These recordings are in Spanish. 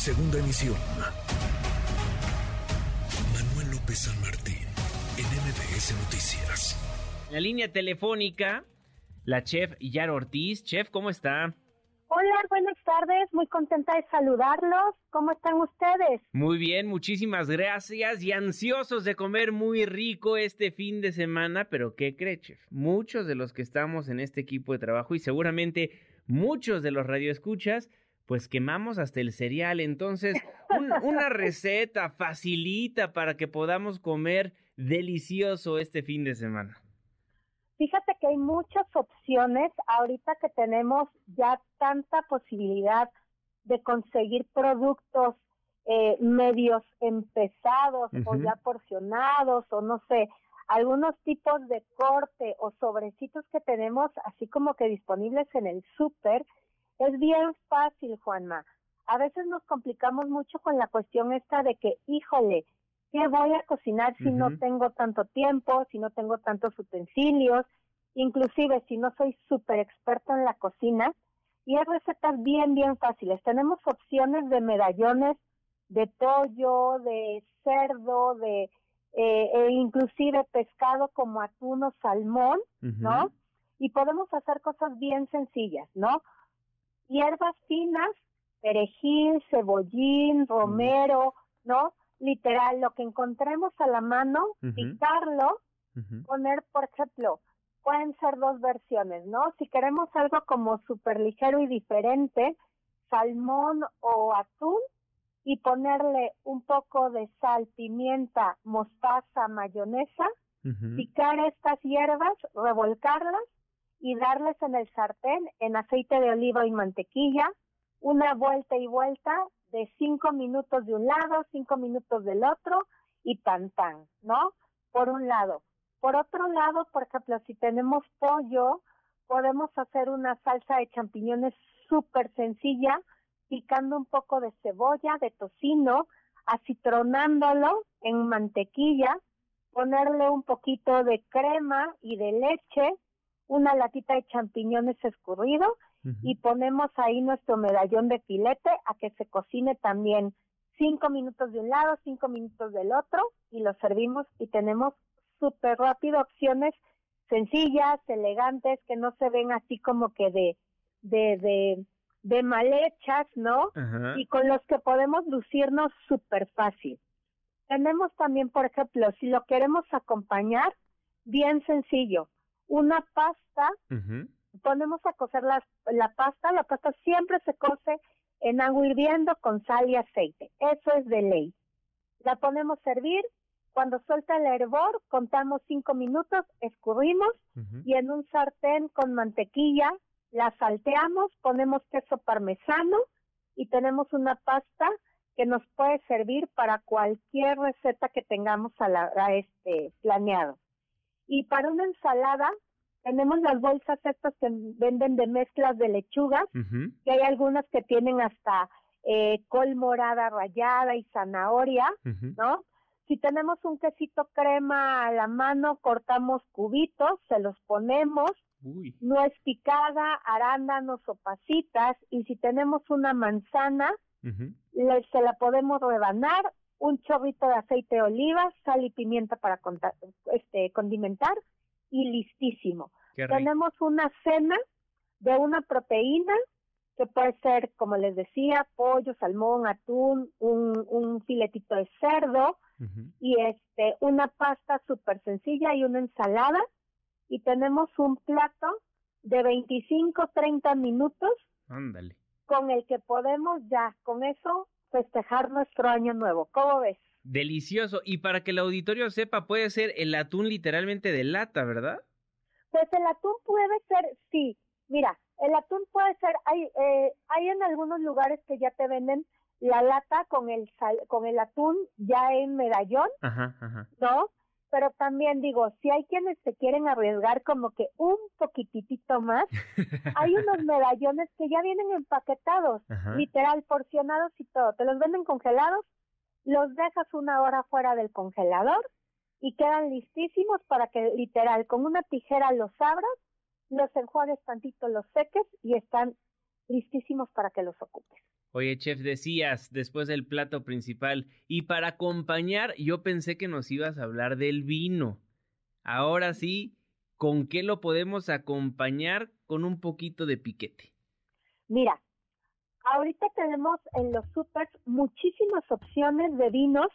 Segunda emisión. Manuel López San Martín, en MBS Noticias. En la línea telefónica, la chef Yara Ortiz. Chef, ¿cómo está? Hola, buenas tardes, muy contenta de saludarlos. ¿Cómo están ustedes? Muy bien, muchísimas gracias y ansiosos de comer muy rico este fin de semana, pero ¿qué cree, chef? Muchos de los que estamos en este equipo de trabajo y seguramente muchos de los radioescuchas, pues quemamos hasta el cereal, entonces una receta facilita para que podamos comer delicioso este fin de semana. Fíjate que hay muchas opciones ahorita que tenemos ya tanta posibilidad de conseguir productos eh, medios empezados o ya porcionados o no sé, algunos tipos de corte o sobrecitos que tenemos así como que disponibles en el súper, es bien fácil, Juanma. A veces nos complicamos mucho con la cuestión esta de que, híjole, ¿qué voy a cocinar si no tengo tanto tiempo, si no tengo tantos utensilios? Inclusive si no soy súper experto en la cocina, y hay recetas bien, bien fáciles. Tenemos opciones de medallones de pollo, de cerdo, de eh, e inclusive pescado como atún o salmón, ¿no? Y podemos hacer cosas bien sencillas, ¿no? Hierbas finas, perejil, cebollín, romero, ¿no? literal, lo que encontremos a la mano, picarlo, poner, por ejemplo, pueden ser dos versiones, ¿no? Si queremos algo como súper ligero y diferente, salmón o atún, y ponerle un poco de sal, pimienta, mostaza, mayonesa, picar estas hierbas, revolcarlas y darles en el sartén en aceite de oliva y mantequilla, una vuelta y vuelta de cinco minutos de un lado, cinco minutos del otro y tan tan, ¿no? Por un lado. Por otro lado, por ejemplo, si tenemos pollo, podemos hacer una salsa de champiñones súper sencilla, picando un poco de cebolla, de tocino, acitronándolo en mantequilla, ponerle un poquito de crema y de leche, una latita de champiñones escurrido y ponemos ahí nuestro medallón de filete a que se cocine también cinco minutos de un lado, cinco minutos del otro y lo servimos y tenemos súper rápido opciones sencillas, elegantes, que no se ven así como que de, de, de, de mal hechas, ¿no? Y con los que podemos lucirnos súper fácil. Tenemos también, por ejemplo, si lo queremos acompañar, bien sencillo, una pasta ponemos a cocer la, la pasta, la pasta siempre se cose en agua hirviendo con sal y aceite, eso es de ley. La ponemos a servir, cuando suelta el hervor, contamos cinco minutos, escurrimos y en un sartén con mantequilla la salteamos, ponemos queso parmesano y tenemos una pasta que nos puede servir para cualquier receta que tengamos a la, a este planeado. Y para una ensalada, tenemos las bolsas estas que venden de mezclas de lechugas, que hay algunas que tienen hasta eh, col morada rallada y zanahoria, ¿no? Si tenemos un quesito crema a la mano, cortamos cubitos, se los ponemos, no es picada, arándanos o pasitas, y si tenemos una manzana, se la podemos rebanar, un chorrito de aceite de oliva, sal y pimienta para este, condimentar, y listísimo. Tenemos una cena de una proteína que puede ser, como les decía, pollo, salmón, atún, un, un filetito de cerdo y este una pasta súper sencilla y una ensalada y tenemos un plato de 25, 30 minutos Ándale. con el que podemos ya, con eso, festejar nuestro año nuevo. ¿Cómo ves? Delicioso. Y para que el auditorio sepa, puede ser el atún literalmente de lata, ¿verdad? Pues el atún puede ser, sí. Mira, el atún puede ser, hay, eh, hay en algunos lugares que ya te venden la lata con el sal, con el atún ya en medallón, ¿no? Pero también digo, si hay quienes se quieren arriesgar como que un poquitito más, hay unos medallones que ya vienen empaquetados, literal, porcionados y todo. Te los venden congelados, los dejas una hora fuera del congelador y quedan listísimos para que literal con una tijera los abras, los enjuagues tantito, los seques y están listísimos para que los ocupes. Oye, chef, decías después del plato principal, y para acompañar, yo pensé que nos ibas a hablar del vino. Ahora sí, ¿con qué lo podemos acompañar con un poquito de piquete? Mira, ahorita tenemos en los supers muchísimas opciones de vinos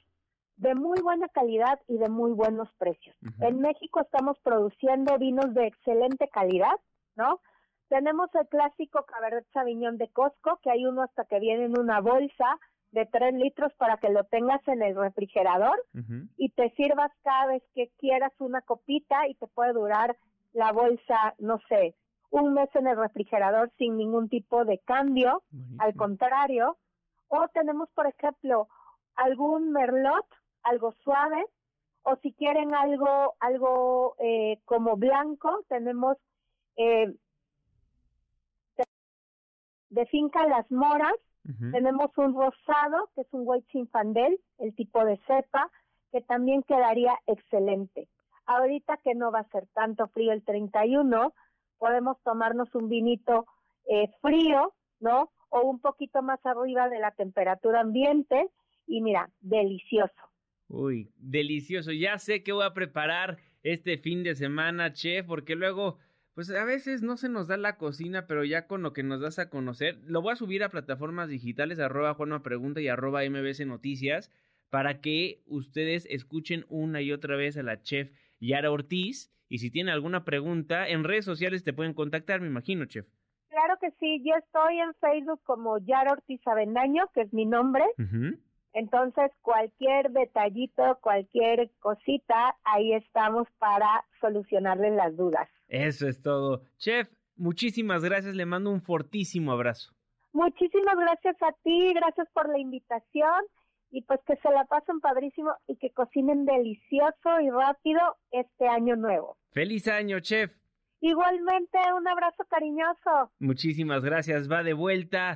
de muy buena calidad y de muy buenos precios. En México estamos produciendo vinos de excelente calidad, ¿no? Tenemos el clásico Cabernet Sauvignon de Costco, que hay uno hasta que viene en una bolsa de 3 litros para que lo tengas en el refrigerador y te sirvas cada vez que quieras una copita y te puede durar la bolsa, no sé, un mes en el refrigerador sin ningún tipo de cambio, al contrario. O tenemos, por ejemplo, algún merlot, algo suave, o si quieren algo, algo eh, como blanco, tenemos eh, de finca Las Moras, tenemos un rosado, que es un White Zinfandel, el tipo de cepa, que también quedaría excelente. Ahorita que no va a ser tanto frío el 31, podemos tomarnos un vinito eh, frío, ¿no? O un poquito más arriba de la temperatura ambiente y mira, delicioso. Uy, delicioso. Ya sé que voy a preparar este fin de semana, chef, porque luego pues a veces no se nos da la cocina, pero ya con lo que nos das a conocer, lo voy a subir a plataformas digitales, arroba Juanma Pregunta y arroba MBC Noticias, para que ustedes escuchen una y otra vez a la chef Yara Ortiz. Y si tienen alguna pregunta, en redes sociales te pueden contactar, me imagino, chef. Claro que sí, yo estoy en Facebook como Yara Ortiz Avendaño, que es mi nombre. Entonces, cualquier detallito, cualquier cosita, ahí estamos para solucionarles las dudas. Eso es todo. Chef, muchísimas gracias, le mando un fortísimo abrazo. Muchísimas gracias a ti, gracias por la invitación y pues que se la pasen padrísimo y que cocinen delicioso y rápido este año nuevo. Feliz año, chef. Igualmente, un abrazo cariñoso. Muchísimas gracias, va de vuelta.